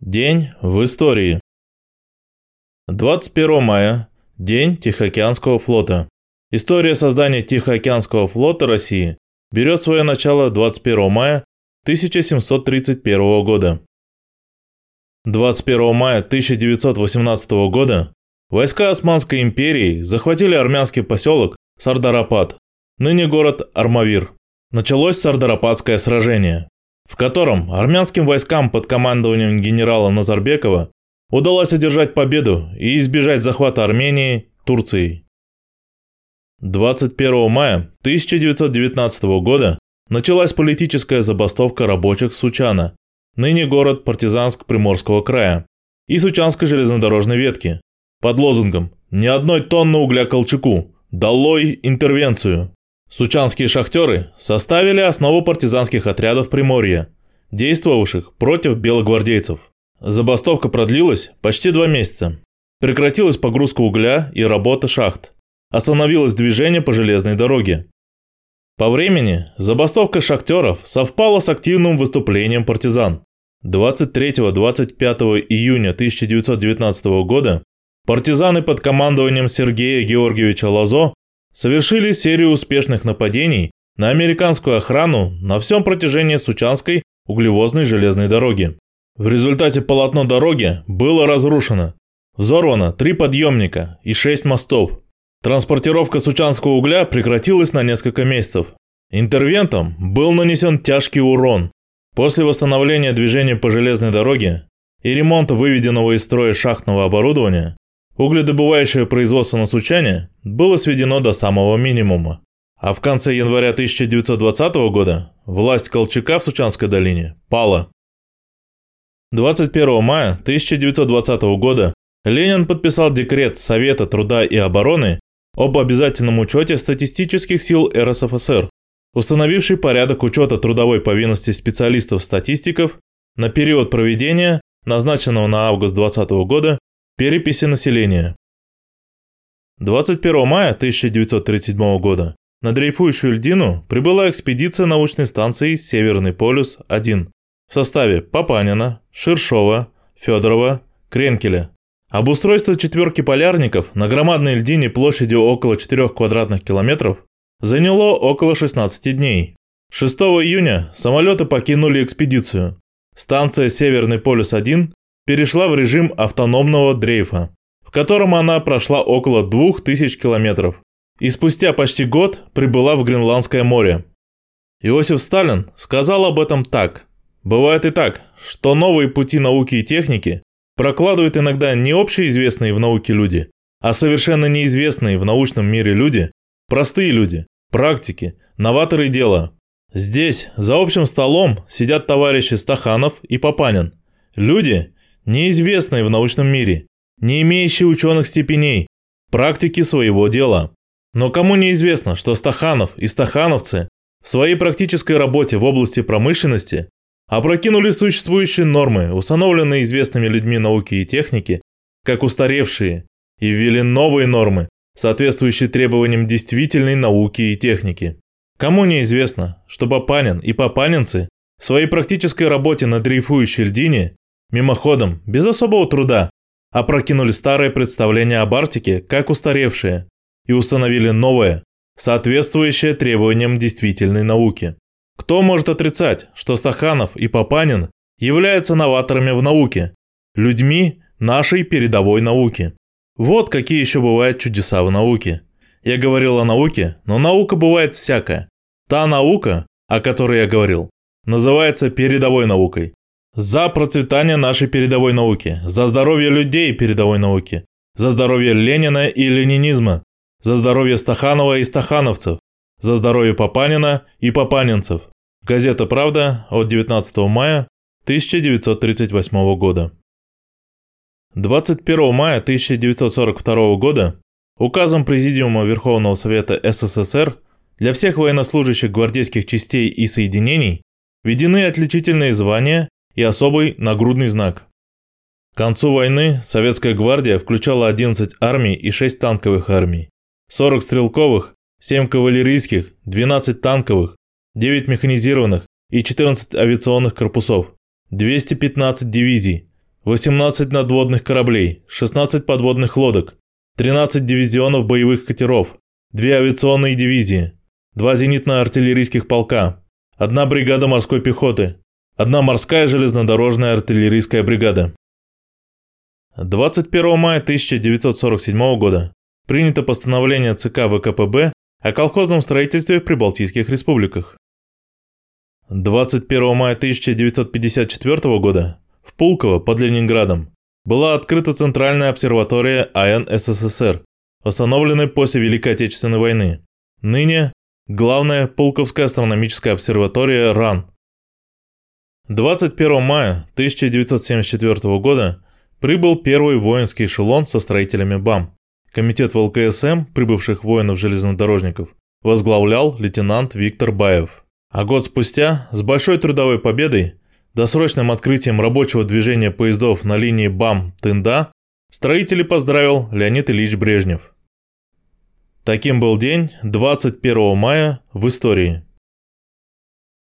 День в истории. 21 мая – День Тихоокеанского флота. История создания Тихоокеанского флота России берет свое начало 21 мая 1731 года. 21 мая 1918 года войска Османской империи захватили армянский поселок Сардарапад, ныне город Армавир. Началось Сардарападское сражение в котором армянским войскам под командованием генерала Назарбекова удалось одержать победу и избежать захвата Армении Турцией. 21 мая 1919 года началась политическая забастовка рабочих Сучана, ныне город Партизанск Приморского края, и Сучанской железнодорожной ветки, под лозунгом «Ни одной тонны угля Колчаку! Долой интервенцию!» Сучанские шахтеры составили основу партизанских отрядов Приморья, действовавших против белогвардейцев. Забастовка продлилась почти два месяца. Прекратилась погрузка угля и работа шахт. Остановилось движение по железной дороге. По времени забастовка шахтеров совпала с активным выступлением партизан. 23-25 июня 1919 года партизаны под командованием Сергея Георгиевича Лазо совершили серию успешных нападений на американскую охрану на всем протяжении Сучанской углевозной железной дороги. В результате полотно дороги было разрушено. Взорвано три подъемника и шесть мостов. Транспортировка сучанского угля прекратилась на несколько месяцев. Интервентам был нанесен тяжкий урон. После восстановления движения по железной дороге и ремонта выведенного из строя шахтного оборудования Угледобывающее производство на Сучане было сведено до самого минимума. А в конце января 1920 года власть Колчака в Сучанской долине пала. 21 мая 1920 года Ленин подписал декрет Совета труда и обороны об обязательном учете статистических сил РСФСР, установивший порядок учета трудовой повинности специалистов-статистиков на период проведения, назначенного на август 2020 года, Переписи населения. 21 мая 1937 года на дрейфующую льдину прибыла экспедиция научной станции «Северный полюс-1» в составе Папанина, Ширшова, Федорова, Кренкеля. Обустройство четверки полярников на громадной льдине площадью около 4 квадратных километров заняло около 16 дней. 6 июня самолеты покинули экспедицию. Станция «Северный полюс-1» перешла в режим автономного дрейфа, в котором она прошла около 2000 километров и спустя почти год прибыла в Гренландское море. Иосиф Сталин сказал об этом так. Бывает и так, что новые пути науки и техники прокладывают иногда не общеизвестные в науке люди, а совершенно неизвестные в научном мире люди, простые люди, практики, новаторы дела. Здесь, за общим столом, сидят товарищи Стаханов и Папанин. Люди, неизвестные в научном мире, не имеющие ученых степеней, практики своего дела. Но кому неизвестно, что Стаханов и стахановцы в своей практической работе в области промышленности опрокинули существующие нормы, установленные известными людьми науки и техники, как устаревшие, и ввели новые нормы, соответствующие требованиям действительной науки и техники. Кому неизвестно, что Папанин и папанинцы в своей практической работе на дрейфующей льдине Мимоходом, без особого труда, опрокинули старое представление об Арктике как устаревшее и установили новое, соответствующее требованиям действительной науки. Кто может отрицать, что Стаханов и Папанин являются новаторами в науке, людьми нашей передовой науки? Вот какие еще бывают чудеса в науке. Я говорил о науке, но наука бывает всякая. Та наука, о которой я говорил, называется передовой наукой. За процветание нашей передовой науки, за здоровье людей передовой науки, за здоровье Ленина и ленинизма, за здоровье Стаханова и стахановцев, за здоровье Папанина и папанинцев. Газета «Правда» от 19 мая 1938 года. 21 мая 1942 года указом Президиума Верховного Совета СССР для всех военнослужащих гвардейских частей и соединений введены отличительные звания и особый нагрудный знак. К концу войны Советская гвардия включала 11 армий и 6 танковых армий, 40 стрелковых, 7 кавалерийских, 12 танковых, 9 механизированных и 14 авиационных корпусов, 215 дивизий, 18 надводных кораблей, 16 подводных лодок, 13 дивизионов боевых катеров, 2 авиационные дивизии, 2 зенитно-артиллерийских полка, 1 бригада морской пехоты, 1 морская железнодорожная артиллерийская бригада. 21 мая 1947 года принято постановление ЦК ВКПБ о колхозном строительстве в Прибалтийских республиках. 21 мая 1954 года в Пулково под Ленинградом была открыта Центральная обсерватория АН СССР, восстановленная после Великой Отечественной войны. Ныне главная Пулковская астрономическая обсерватория РАН. 21 мая 1974 года прибыл первый воинский эшелон со строителями БАМ. Комитет ВЛКСМ, прибывших воинов-железнодорожников, возглавлял лейтенант Виктор Баев. А год спустя, с большой трудовой победой, досрочным открытием рабочего движения поездов на линии БАМ-Тында, строители поздравил Леонид Ильич Брежнев. Таким был день 21 мая в истории.